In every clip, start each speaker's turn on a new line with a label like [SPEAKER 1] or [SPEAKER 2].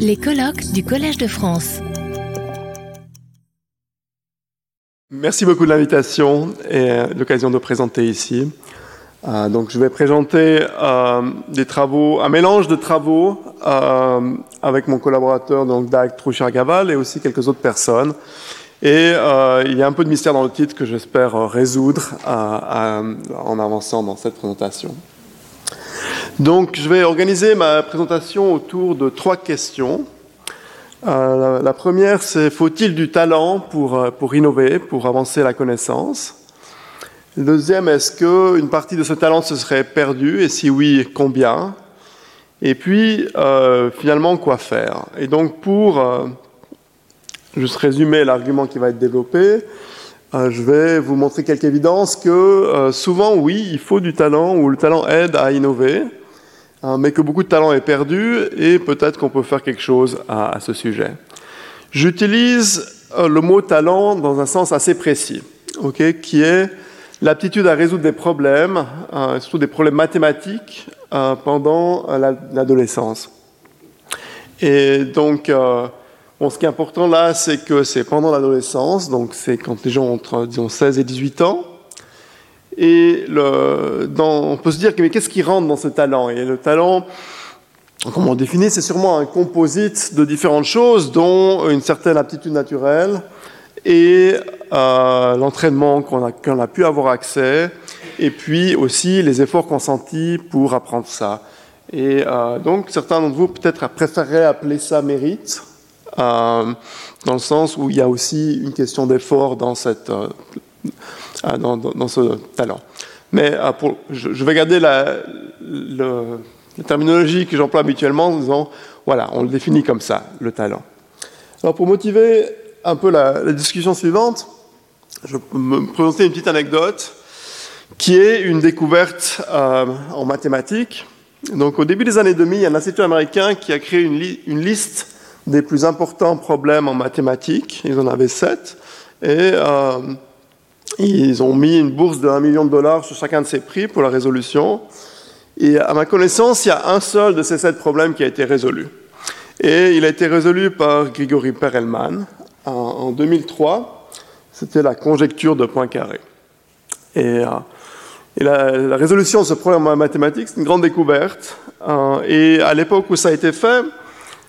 [SPEAKER 1] Les colloques du Collège de France.
[SPEAKER 2] Merci beaucoup de l'invitation et l'occasion de présenter ici. Euh, donc, je vais présenter euh, des travaux, un mélange de travaux euh, avec mon collaborateur, donc Dag Trouchard-Gaval, et aussi quelques autres personnes. Et il y a un peu de mystère dans le titre que j'espère résoudre en avançant dans cette présentation. Donc, je vais organiser ma présentation autour de trois questions. Euh, la, première, c'est faut-il du talent pour, euh, innover, pour avancer la connaissance? La deuxième, est-ce qu'une partie de ce talent se serait perdue? Et si oui, combien? Et puis, euh, finalement, quoi faire? Et donc, pour juste résumer l'argument qui va être développé, je vais vous montrer quelques évidences que souvent, oui, il faut du talent ou le talent aide à innover. Hein, mais que beaucoup de talent est perdu et peut-être qu'on peut faire quelque chose à, ce sujet. J'utilise euh, le mot talent dans un sens assez précis, qui est l'aptitude à résoudre des problèmes, euh, surtout des problèmes mathématiques, euh, pendant l'adolescence. Et donc, ce qui est important là, c'est que c'est pendant l'adolescence, donc c'est quand les gens ont entre disons, 16 et 18 ans, et le, on peut se dire, mais qu'est-ce qui rentre dans ce talent? Et le talent, comment on définit, c'est sûrement un composite de différentes choses, dont une certaine aptitude naturelle et euh, l'entraînement qu'on a, qu'on a, pu avoir accès, et puis aussi les efforts consentis pour apprendre ça. Et euh, donc, certains d'entre vous peut-être préféreraient appeler ça mérite, euh, dans le sens où il y a aussi une question d'effort dans cette ah, dans, ce talent. Mais ah, je, vais garder la, terminologie que j'emploie habituellement en disant, voilà, on le définit comme ça, le talent. Alors pour motiver un peu la, discussion suivante, je peux me présenter une petite anecdote qui est une découverte euh, en mathématiques. Donc au début des années 2000, il y a un institut américain qui a créé une, une liste des plus importants problèmes en mathématiques. Ils en avaient sept. Et euh, ils ont mis une bourse de 1 million de dollars sur chacun de ces prix pour la résolution. Et à ma connaissance, il y a un seul de ces sept problèmes qui a été résolu. Et il a été résolu par Grigory Perelman en 2003. C'était la conjecture de Poincaré. Et, euh, et la, résolution de ce problème en mathématiques, c'est une grande découverte. Euh, et à l'époque où ça a été fait,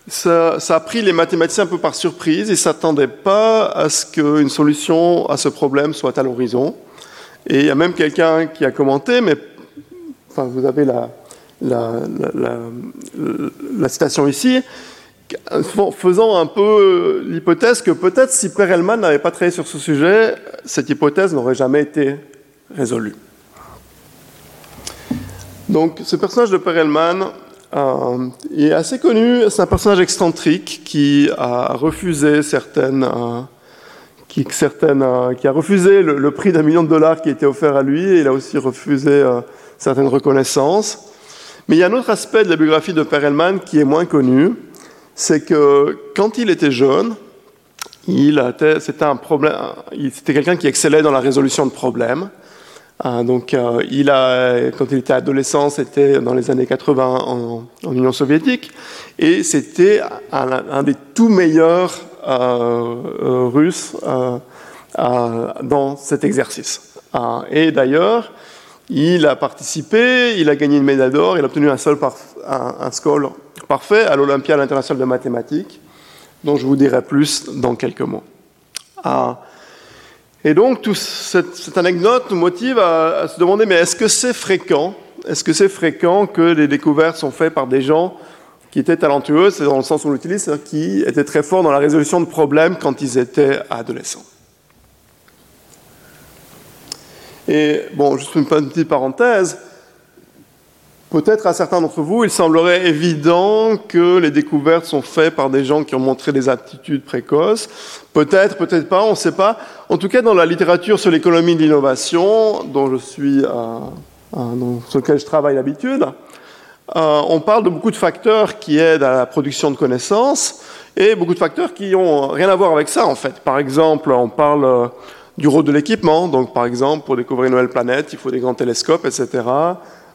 [SPEAKER 2] ça, a pris les mathématiciens un peu par surprise. Ils ne s'attendaient pas à ce qu'une solution à ce problème soit à l'horizon. Et il y a même quelqu'un qui a commenté, mais vous avez la, citation ici, faisant un peu l'hypothèse que peut-être si Perelman n'avait pas travaillé sur ce sujet, cette hypothèse n'aurait jamais été résolue. Donc ce personnage de Perelman, euh, il est assez connu, c'est un personnage excentrique qui a refusé certaines, euh, qui, certaines, euh, qui a refusé le, prix d'un million de dollars qui était offert à lui, et il a aussi refusé certaines reconnaissances. Mais il y a un autre aspect de la biographie de Perelman qui est moins connu, c'est que quand il était jeune, il c'était un c'était quelqu'un qui excellait dans la résolution de problèmes. Ah, donc, euh, il a, quand il était adolescent, c'était dans les années 80 en, Union soviétique, et c'était un, des tout meilleurs euh, euh, Russes dans cet exercice. Ah, et d'ailleurs, il a participé, il a gagné une médaille d'or, il a obtenu un, un, score parfait à l'Olympiade internationale de mathématiques, dont je vous dirai plus dans quelques mots. Et donc, toute cette, anecdote nous motive à, se demander, mais est-ce que c'est fréquent? Est-ce que c'est fréquent que les découvertes sont faites par des gens qui étaient talentueux, c'est dans le sens où on l'utilise, qui étaient très forts dans la résolution de problèmes quand ils étaient adolescents? Et bon, juste une petite parenthèse, Peut-être à certains d'entre vous, il semblerait évident que les découvertes sont faites par des gens qui ont montré des attitudes précoces. Peut-être, peut-être pas, on ne sait pas. En tout cas, dans la littérature sur l'économie de l'innovation, dont je suis, euh, sur lequel je travaille d'habitude, euh, on parle de beaucoup de facteurs qui aident à la production de connaissances et beaucoup de facteurs qui n'ont rien à voir avec ça, en fait. Par exemple, on parle euh, du rôle de l'équipement. Donc, par exemple, pour découvrir une nouvelle planète, il faut des grands télescopes, etc.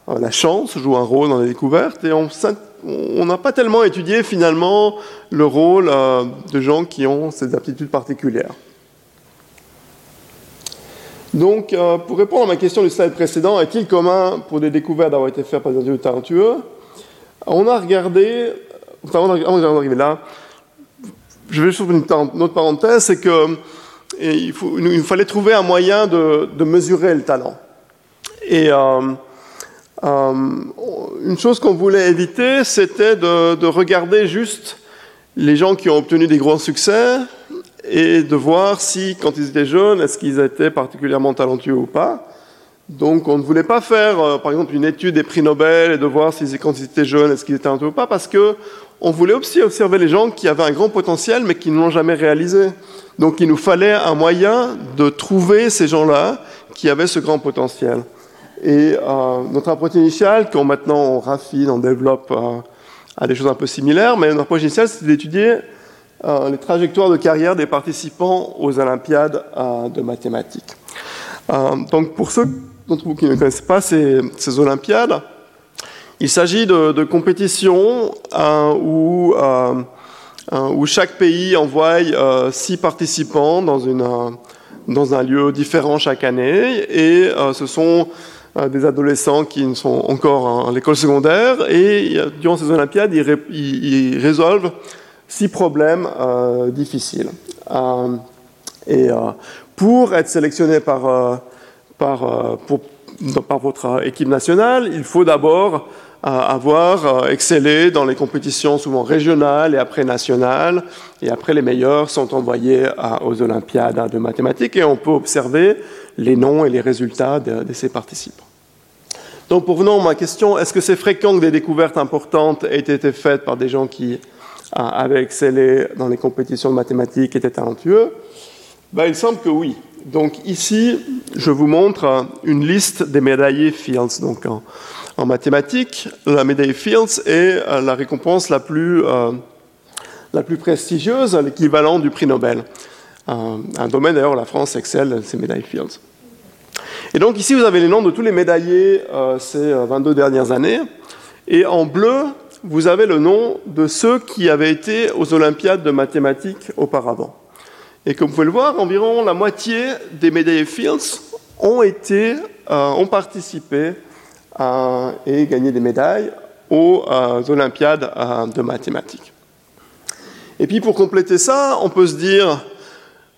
[SPEAKER 2] La chance joue un rôle dans la découverte et on, n'a pas tellement étudié finalement le rôle euh, de gens qui ont ces aptitudes particulières. Donc, euh, pour répondre à ma question du slide précédent, est-il commun pour des découvertes d'avoir été faites par des individus talentueux? On a regardé, avant d'arriver là, je vais juste une, une autre parenthèse, c'est qu'il il, fallait trouver un moyen de, mesurer le talent. Et euh, une chose qu'on voulait éviter, c'était de, de, regarder juste les gens qui ont obtenu des grands succès et de voir si, quand ils étaient jeunes, est-ce qu'ils étaient particulièrement talentueux ou pas. Donc, on ne voulait pas faire, euh, par exemple, une étude des prix Nobel et de voir si, quand ils étaient jeunes, est-ce qu'ils étaient talentueux ou pas, parce que on voulait aussi observer les gens qui avaient un grand potentiel, mais qui ne l'ont jamais réalisé. Donc, il nous fallait un moyen de trouver ces gens-là qui avaient ce grand potentiel. Et euh, notre approche initiale, qu'on maintenant on raffine, on développe euh, à des choses un peu similaires, mais notre approche initiale, c'était d'étudier euh, les trajectoires de carrière des participants aux Olympiades de mathématiques. Donc pour ceux d'entre vous qui ne connaissent pas ces, Olympiades, il s'agit de, compétitions où, chaque pays envoie six participants dans, un lieu différent chaque année et ce sont des adolescents qui sont encore à l'école secondaire et durant ces Olympiades, ils, ils résolvent six problèmes euh, difficiles. Euh, et euh, pour être sélectionné par, par, par votre équipe nationale, il faut d'abord avoir excellé dans les compétitions souvent régionales et après nationales. Et après, les meilleurs sont envoyés aux Olympiades de mathématiques et on peut observer les noms et les résultats de, de ces participants. Donc, pour venir à ma question, est-ce que c'est fréquent que des découvertes importantes aient été faites par des gens qui avait excellé dans les compétitions de mathématiques, était talentueux? Ben, Il semble que oui. Donc ici, je vous montre une liste des médaillés Fields. Donc en, mathématiques, la médaille Fields est euh, la récompense la plus, euh, la plus prestigieuse, l'équivalent du prix Nobel. Un domaine d'ailleurs où la France excelle, ces médailles Fields. Et donc ici, vous avez les noms de tous les médaillés euh, ces 22 dernières années. Et en bleu, vous avez le nom de ceux qui avaient été aux Olympiades de mathématiques auparavant. Et comme vous pouvez le voir, environ la moitié des médaillés Fields ont, été, euh, ont participé euh, et gagné des médailles aux euh, Olympiades de mathématiques. Et puis pour compléter ça, on peut se dire,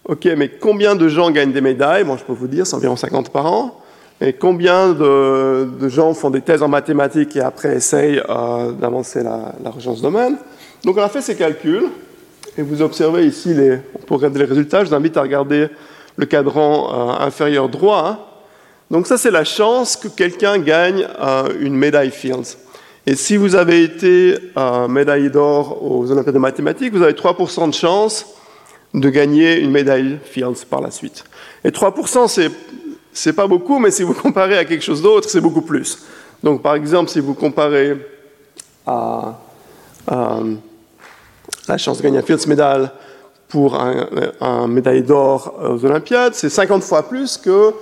[SPEAKER 2] ok, mais combien de gens gagnent des médailles? Bon, je peux vous dire, c'est environ 50 par an. Et combien de, gens font des thèses en mathématiques et après essayent euh, d'avancer la, recherche dans ce domaine? Donc on a fait ces calculs, et vous observez ici, les, pour regarder les résultats, je vous invite à regarder le cadran euh, inférieur droit. Hein. Donc ça, c'est la chance que quelqu'un gagne euh, une médaille Fields. Et si vous avez été médaille d'or aux Olympiades de mathématiques, vous avez 3% de chance de gagner une médaille Fields par la suite. Et 3%, c'est c'est pas beaucoup, mais si vous comparez à quelque chose d'autre, c'est beaucoup plus. Donc, par exemple, si vous comparez à, la chance de gagner un Fields Medal pour un, médaille d'or aux Olympiades, c'est 50 fois plus que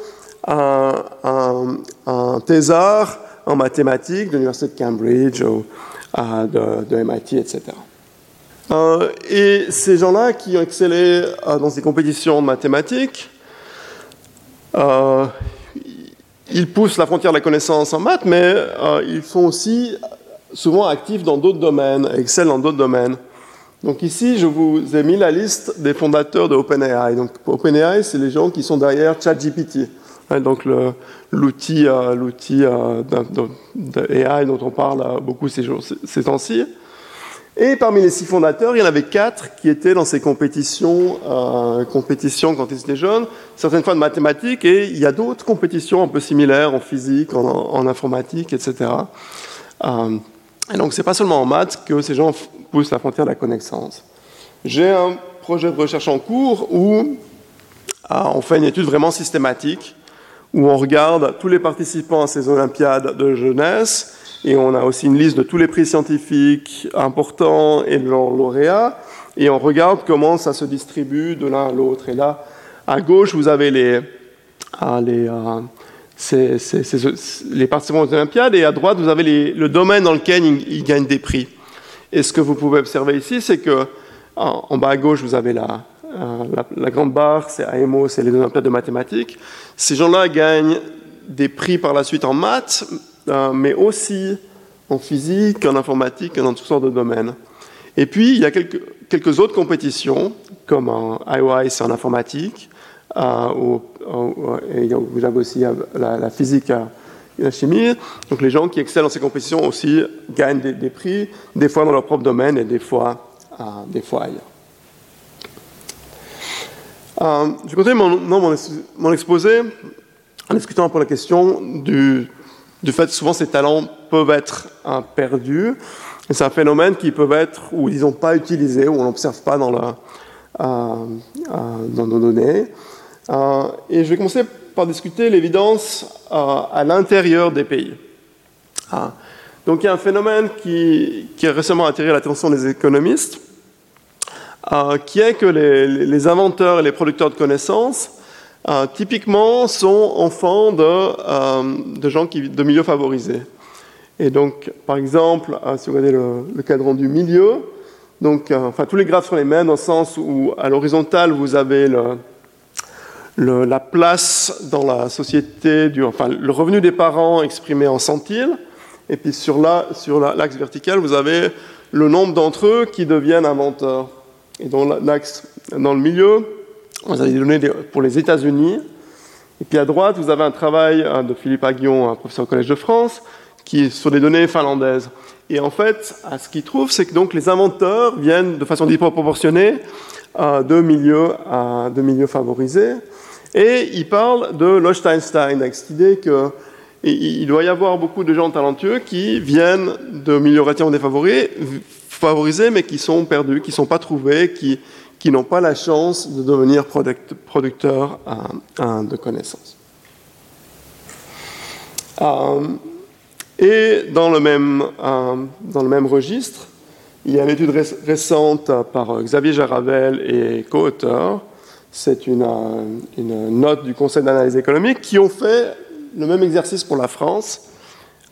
[SPEAKER 2] un, un, thésard en mathématiques de l'Université de Cambridge ou de, MIT, etc. Euh, et ces gens-là qui ont excellé euh, dans ces compétitions mathématiques, euh, ils poussent la frontière de la connaissance en maths, mais ils sont aussi souvent actifs dans d'autres domaines, excellent dans d'autres domaines. Donc ici, je vous ai mis la liste des fondateurs de OpenAI. Donc OpenAI, c'est les gens qui sont derrière ChatGPT. Donc l'outil l'outil d'AI dont on parle beaucoup ces, ces temps-ci. Et parmi les six fondateurs, il y en avait quatre qui étaient dans ces compétitions, euh, compétitions quand ils étaient jeunes, certaines fois de mathématiques, et il y a d'autres compétitions un peu similaires en physique, en, informatique, etc. Euh, et donc, c'est pas seulement en maths que ces gens poussent la frontière de la connaissance. J'ai un projet de recherche en cours où euh, on fait une étude vraiment systématique, où on regarde tous les participants à ces Olympiades de jeunesse et on a aussi une liste de tous les prix scientifiques importants et de leurs lauréats. Et on regarde comment ça se distribue de l'un à l'autre. Et là, à gauche, vous avez les, ah, les, c'est les participants aux Olympiades, et à droite, vous avez le domaine dans lequel ils, gagnent des prix. Et ce que vous pouvez observer ici, c'est que en, bas à gauche, vous avez la, euh, la, grande barre, c'est AMO, c'est les Olympiades de mathématiques. Ces gens-là gagnent des prix par la suite en maths, mais aussi en physique, en informatique, dans toutes sortes de domaines. Et puis, il y a quelques, quelques autres compétitions, comme en IOI, c'est en informatique, euh, et vous avez aussi la, physique et la chimie. Donc les gens qui excellent dans ces compétitions aussi gagnent des, prix, des fois dans leur propre domaine et des fois, euh, des fois ailleurs. Euh, je vais continuer mon, exposé en discutant pour la question du, du fait souvent ces talents peuvent être perdus. C'est un phénomène qui peut être, ou disons, pas utilisé, ou on n'observe pas dans, euh, dans nos données. Euh, et je vais commencer par discuter l'évidence euh, à l'intérieur des pays. Ah. Donc il y a un phénomène qui, a récemment attiré l'attention des économistes, euh, qui est que les, inventeurs et les producteurs de connaissances, typiquement, sont enfants de, de gens de milieux favorisés. Et donc, par exemple, si vous regardez le, le cadran du milieu, donc, enfin, tous les graphes sont les mêmes dans le sens où, à l'horizontale, vous avez la place dans la société, du, enfin le revenu des parents exprimé en centiles, et puis sur l'axe vertical, vous avez le nombre d'entre eux qui deviennent inventeurs. Et dans l'axe, dans le milieu, vous avez des données pour les États-Unis. Et puis à droite, vous avez un travail euh, de Philippe Aguillon, un professeur au Collège de France, qui est sur des données finlandaises. Et en fait, ce qu'il trouve, c'est que donc les inventeurs viennent de façon disproportionnée de milieux, de milieux favorisés. Et il parle de Lochsteinstein, avec cette idée qu'il doit y avoir beaucoup de gens talentueux qui viennent de milieux relativement défavorisés, mais qui sont perdus, qui ne sont pas trouvés, qui, qui n'ont pas la chance de devenir producteurs euh, de connaissances. Euh, et dans le, même, euh, dans le même registre, il y a une étude récente par Xavier Jaravel et co-auteurs c'est une, note du Conseil d'analyse économique, qui ont fait le même exercice pour la France.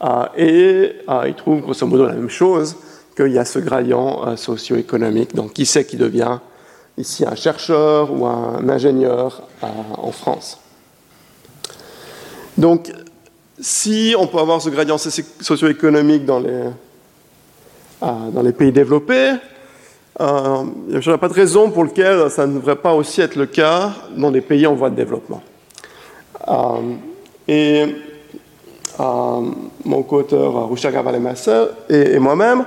[SPEAKER 2] Euh, et euh, ils trouvent grosso modo la même chose, qu'il y a ce gradient euh, socio-économique. Donc qui c'est qui devient ici un chercheur ou un ingénieur en France Donc si on peut avoir ce gradient socio-économique dans les, les pays développés, euh, je n'ai pas de raison pour laquelle ça ne devrait pas aussi être le cas dans des pays en voie de développement. Euh, et euh, mon co-auteur Gavalemassa et, et moi-même,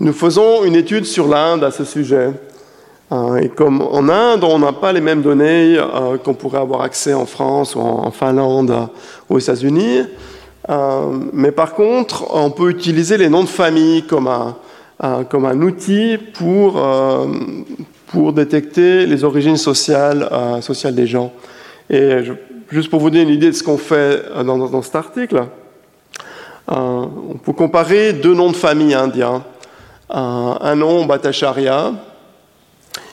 [SPEAKER 2] nous faisons une étude sur l'Inde à ce sujet. Et comme en Inde, on n'a pas les mêmes données qu'on pourrait avoir accès en France ou en, Finlande ou aux États-Unis, mais par contre, on peut utiliser les noms de famille comme un, comme un outil pour, euh, pour détecter les origines sociales, euh, sociales des gens. Et juste pour vous donner une idée de ce qu'on fait euh, dans, dans, cet article, on peut comparer deux noms de famille indiens. un nom Bhattacharya,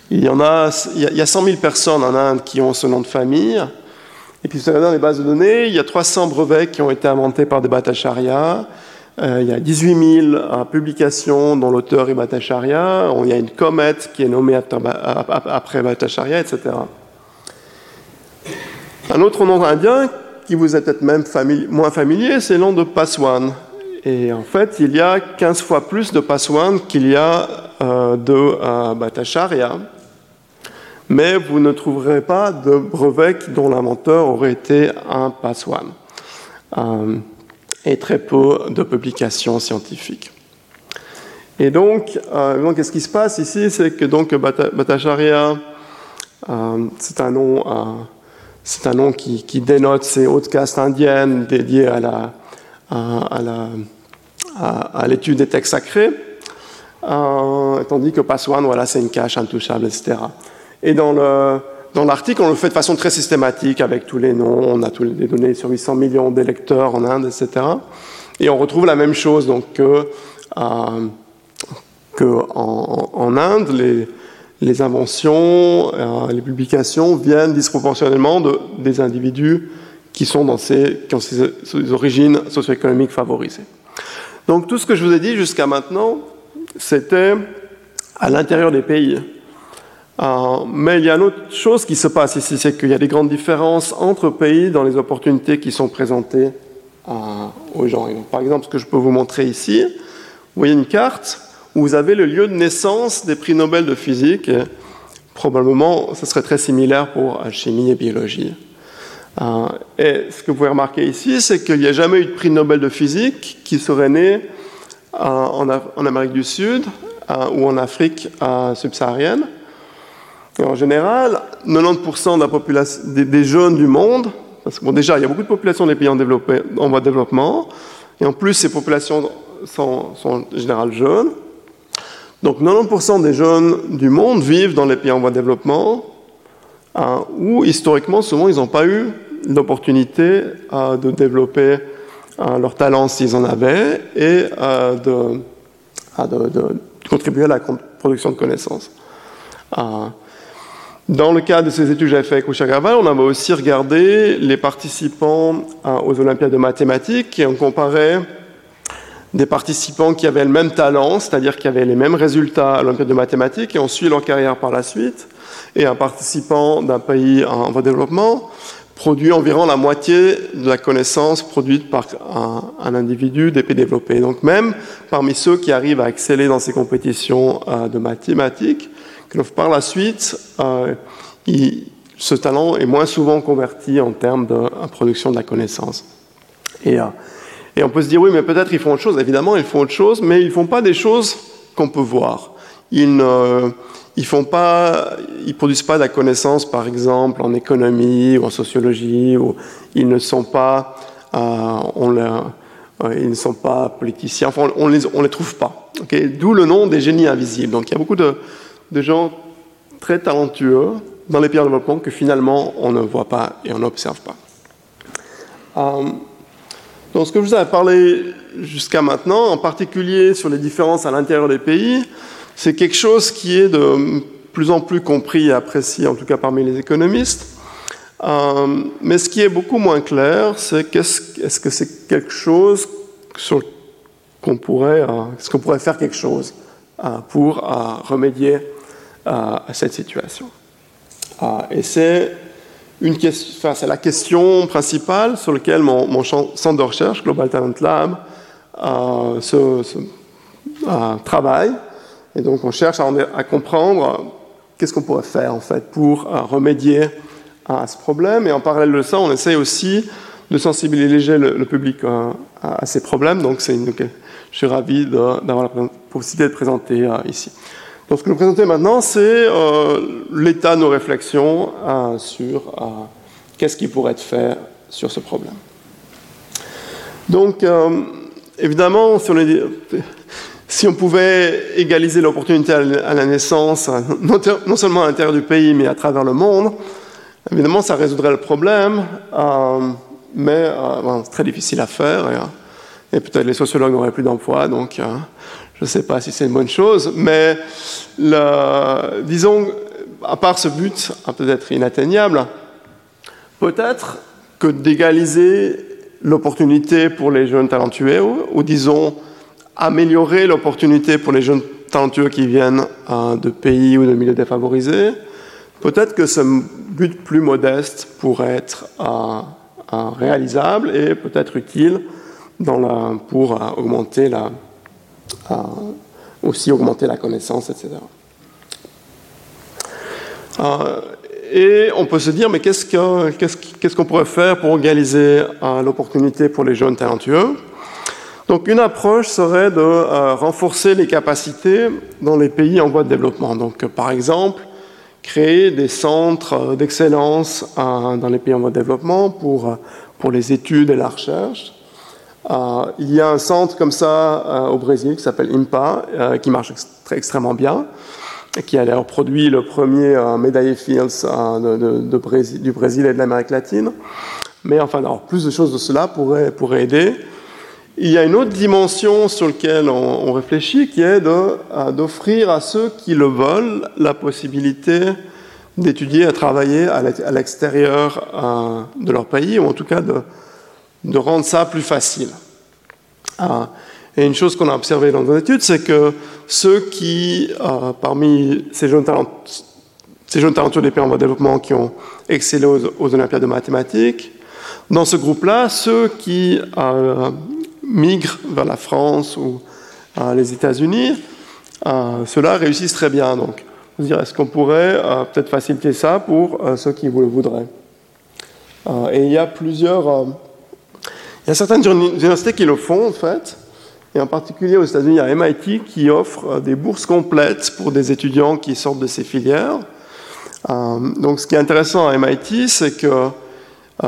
[SPEAKER 2] il y, en a, il y a 100 000 personnes en Inde qui ont ce nom de famille. Et puis, dans les bases de données, il y a 300 brevets qui ont été inventés par des Bhattacharya. Euh, il y a 18 000 euh, publications dont l'auteur est Bhattacharya. Il y a une comète qui est nommée après Bhattacharya, etc. Un autre nom indien qui vous est peut-être même moins familier, c'est le nom de Paswan. Et en fait, il y a 15 fois plus de Paswan qu'il y a euh, de Bhattacharya. Mais vous ne trouverez pas de brevet dont l'inventeur aurait été un Paswan et très peu de publications scientifiques. Et donc, euh, qu'est-ce qui se passe ici? C'est que donc Bhattacharya, euh, c'est un nom, euh, qui, dénote ces hautes castes indiennes dédiées à, l'étude des textes sacrés, tandis que Paswan, voilà, c'est une cache intouchable, etc. Et dans le dans l'article, on le fait de façon très systématique avec tous les noms, on a toutes les données sur 800 millions d'électeurs en Inde, etc. Et on retrouve la même chose, donc que, euh, Inde, les, inventions, euh, les publications viennent disproportionnellement de, des individus qui sont dans ces, qui ont ces, origines socio-économiques favorisées. Donc tout ce que je vous ai dit jusqu'à maintenant, c'était à l'intérieur des pays. Euh, mais il y a une autre chose qui se passe ici, c'est qu'il y a des grandes différences entre pays dans les opportunités qui sont présentées euh, aux gens. par exemple, ce que je peux vous montrer ici, vous voyez une carte où vous avez le lieu de naissance des prix Nobel de physique. probablement, ce serait très similaire pour chimie et biologie. Euh, et ce que vous pouvez remarquer ici, c'est qu'il n'y a jamais eu de prix Nobel de physique qui serait né en, Amérique du Sud ou en Afrique subsaharienne. En général, 90% de la population, des, jeunes du monde, parce que bon, déjà, il y a beaucoup de populations des pays en, en voie de développement, et en plus, ces populations sont, en général jeunes. Donc 90% des jeunes du monde vivent dans les pays en voie de développement, hein, où historiquement, souvent, ils n'ont pas eu l'opportunité euh, de développer euh, leurs talents s'ils en avaient, et euh, de, de, de, contribuer à la production de connaissances. Dans le cas de ces études que j'avais fait avec Gaval, on avait aussi regardé les participants aux Olympiades de mathématiques et on comparait des participants qui avaient le même talent, c'est-à-dire qui avaient les mêmes résultats à l'Olympiade de mathématiques et on suit leur carrière par la suite, et un participant d'un pays en voie de développement produit environ la moitié de la connaissance produite par un, individu des pays développés. Donc même parmi ceux qui arrivent à exceller dans ces compétitions euh, de mathématiques, par la suite, euh, ce talent est moins souvent converti en termes de production de la connaissance. Et, euh, et on peut se dire, oui, mais peut-être ils font autre chose. Évidemment, ils font autre chose, mais ils ne font pas des choses qu'on peut voir. Ils ne ils font pas, ils produisent pas de la connaissance, par exemple, en économie ou en sociologie, ou ils ne sont pas, euh, ils ne sont pas politiciens, enfin, on les, les trouve pas. D'où le nom des génies invisibles. Donc il y a beaucoup de, de gens très talentueux dans les pays en développement que finalement on ne voit pas et on n'observe pas. Euh, donc ce que je vous ai parlé jusqu'à maintenant, en particulier sur les différences à l'intérieur des pays, c'est quelque chose qui est de plus en plus compris et apprécié, en tout cas parmi les économistes. Euh, mais ce qui est beaucoup moins clair, c'est est-ce que c'est quelque chose sur qu'on pourrait, euh, est-ce qu'on pourrait faire quelque chose pour remédier à, cette situation. Ah, et c'est une question, enfin, la question principale sur laquelle mon, centre de recherche, Global Talent Lab, euh, euh, travaille. Et donc on cherche à, comprendre qu'est-ce qu'on pourrait faire en fait pour euh, remédier à ce problème. Et en parallèle de ça, on essaye aussi de sensibiliser le, public à, ces problèmes. Donc c'est je suis ravi d'avoir la possibilité de présenter ici. Donc ce que je vais présenter maintenant, c'est euh, l'état de nos réflexions euh, sur euh, qu'est-ce qui pourrait être fait sur ce problème. Donc, évidemment, si on, si on, pouvait égaliser l'opportunité à la naissance, non, seulement à l'intérieur du pays, mais à travers le monde, évidemment, ça résoudrait le problème, mais c'est très difficile à faire, et, et peut-être les sociologues n'auraient plus d'emploi, donc je ne sais pas si c'est une bonne chose, mais disons, à part ce but peut-être inatteignable, peut-être que d'égaliser l'opportunité pour les jeunes talentueux, ou, disons améliorer l'opportunité pour les jeunes talentueux qui viennent euh, de pays ou de milieux défavorisés, peut-être que ce but plus modeste pourrait être euh, euh, réalisable et peut-être utile pour augmenter la, aussi augmenter la connaissance, etc. Euh, et on peut se dire, mais qu'est-ce qu'on pourrait faire pour organiser euh, l'opportunité pour les jeunes talentueux? Donc une approche serait de euh, renforcer les capacités dans les pays en voie de développement. Donc par exemple, créer des centres d'excellence dans les pays en voie de développement pour, les études et la recherche, il y a un centre comme ça euh, au Brésil qui s'appelle IMPA, euh, qui marche très, extrêmement bien, qui a d'ailleurs produit le premier médaillé Fields du Brésil et de l'Amérique latine. Mais enfin, alors, plus de choses de cela pourraient, aider. Il y a une autre dimension sur laquelle on, réfléchit, qui est d'offrir à ceux qui le veulent la possibilité d'étudier, à travailler à l'extérieur euh, de leur pays, ou en tout cas de, de rendre ça plus facile. et une chose qu'on a observée dans nos études, c'est que ceux qui, parmi ces jeunes, ces jeunes talentueux des pays en voie développement qui ont excellé aux, Olympiades de mathématiques, dans ce groupe-là, ceux qui migrent vers la France ou les États-Unis, euh, ceux-là réussissent très bien. Donc, vous dire, est-ce qu'on pourrait euh, peut-être faciliter ça pour euh, ceux qui vous le voudraient? Et il y a plusieurs. Il y a certaines universités qui le font, en fait. Et en particulier aux États-Unis, il y a MIT qui offre des bourses complètes pour des étudiants qui sortent de ces filières. donc, ce qui est intéressant à MIT, c'est que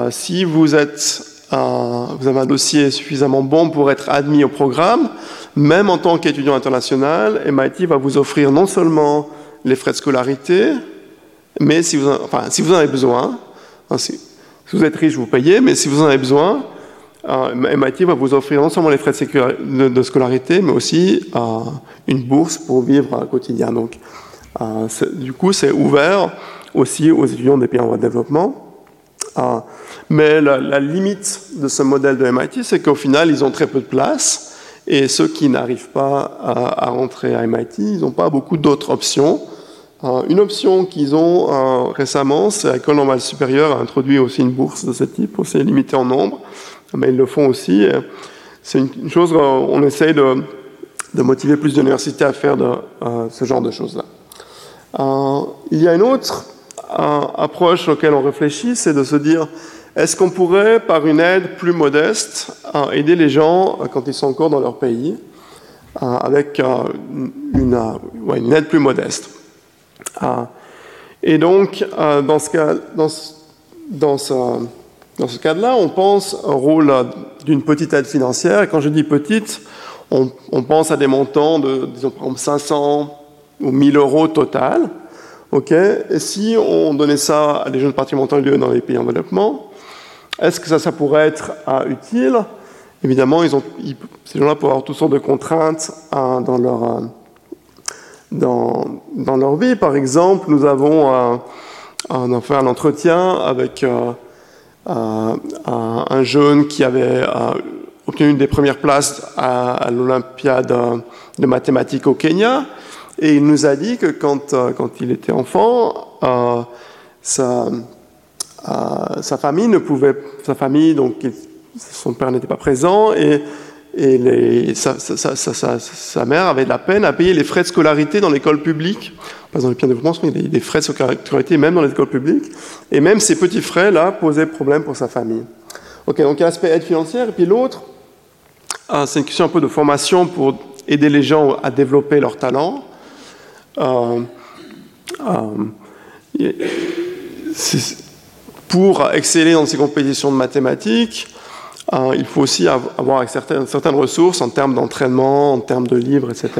[SPEAKER 2] si vous êtes vous avez un dossier suffisamment bon pour être admis au programme, même en tant qu'étudiant international, MIT va vous offrir non seulement les frais de scolarité, mais si vous en, avez besoin, hein, si, vous êtes riche, vous payez, mais si vous en avez besoin, euh, MIT va vous offrir non seulement les frais de, scolarité, mais aussi euh, une bourse pour vivre quotidien. Donc, euh, du coup, c'est ouvert aussi aux étudiants des pays en voie de développement. Mais la, limite de ce modèle de MIT, c'est qu'au final, ils ont très peu de place. Et ceux qui n'arrivent pas à, rentrer à MIT, ils n'ont pas beaucoup d'autres options. Euh, une option qu'ils ont euh, récemment, c'est l'École normale supérieure a introduit aussi une bourse de ce type, aussi limitée en nombre, mais ils le font aussi. C'est une, chose, euh, on essaye de, de motiver plus d'universités à faire de, ce genre de choses-là. il y a une autre approche auquel on réfléchit, c'est de se dire est-ce qu'on pourrait, par une aide plus modeste, euh, aider les gens euh, quand ils sont encore dans leur pays, euh, avec une, aide plus modeste? Et donc, dans ce cas, dans ce, cadre-là, on pense au rôle d'une petite aide financière. Et quand je dis petite, on, pense à des montants de, disons, par exemple, 500 ou 1000 euros total. Et si on donnait ça à des jeunes participants dans les pays en développement, est-ce que ça, ça pourrait être euh, utile? Évidemment, ces gens-là peuvent avoir toutes sortes de contraintes euh, dans, leur, euh, dans, dans, leur vie. Par exemple, nous avons fait un entretien avec un jeune qui avait obtenu une des premières places à, l'Olympiade de mathématiques au Kenya. Et il nous a dit que quand, quand il était enfant, ça sa famille ne pouvait, sa famille, donc son père n'était pas présent et, et sa, mère avait de la peine à payer les frais de scolarité dans l'école publique. Pas dans les pays de développement, il y a des frais de scolarité même dans l'école publique. Et même ces petits frais-là posaient problème pour sa famille. Ok, donc il y a l'aspect aide financière. Et puis l'autre, ah, c'est une question un peu de formation pour aider les gens à développer leur talent. Euh, euh, pour exceller dans ces compétitions de mathématiques, euh, il faut aussi avoir certaines, ressources en termes d'entraînement, en termes de livres, etc.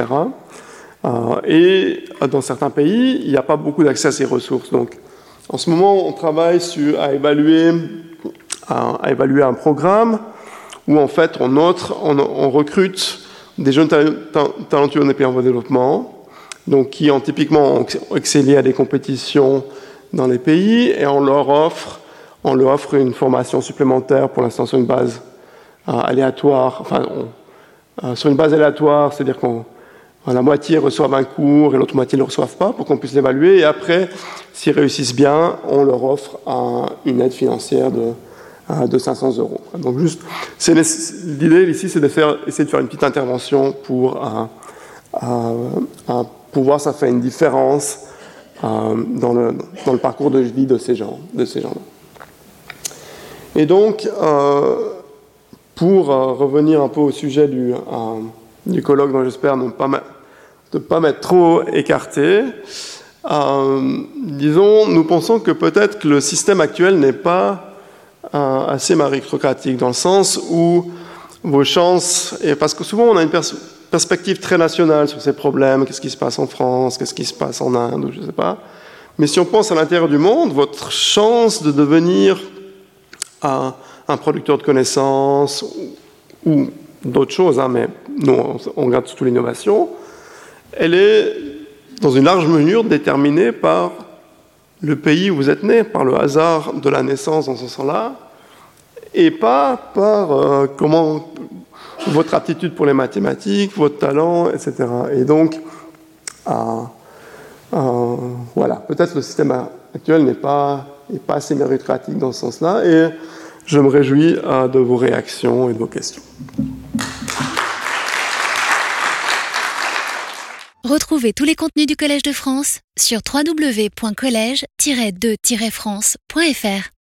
[SPEAKER 2] et euh, dans certains pays, il n'y a pas beaucoup d'accès à ces ressources. Donc, en ce moment, on travaille à, évaluer, un programme où, en fait, on, on, recrute des jeunes talentueux des pays en voie de développement, donc qui ont typiquement excellé à des compétitions dans les pays, et on leur offre on leur offre une formation supplémentaire, pour l'instant sur une base euh, aléatoire, enfin, euh, sur une base aléatoire, c'est-à-dire qu'on la moitié reçoivent un cours et l'autre moitié ne le reçoivent pas pour qu'on puisse l'évaluer. Et après, s'ils réussissent bien, on leur offre une aide financière de, de 500 euros. Donc juste, l'idée ici, c'est de faire, de faire une petite intervention pour, si ça fait une différence dans le, dans, le, parcours de vie de ces gens, de ces gens-là. Et donc, euh, pour euh, revenir un peu au sujet du, euh, colloque dont j'espère ne pas, m'être trop écarté, disons, nous pensons que peut-être que le système actuel n'est pas assez méritocratique, dans le sens où vos chances, et parce que souvent on a une perspective très nationale sur ces problèmes, qu'est-ce qui se passe en France, qu'est-ce qui se passe en Inde, je ne sais pas. Mais si on pense à l'intérieur du monde, votre chance de devenir à un producteur de connaissances ou, d'autres choses, hein, mais nous, on, regarde surtout l'innovation, elle est dans une large mesure déterminée par le pays où vous êtes né, par le hasard de la naissance dans ce sens-là, et pas par euh, comment votre aptitude pour les mathématiques, votre talent, etc. Et donc, voilà, peut-être le système actuel n'est pas, pas assez méritocratique dans ce sens-là, et je me réjouis de vos réactions et de vos questions.
[SPEAKER 1] Retrouvez tous les contenus du Collège de France sur www.colège-2-france.fr.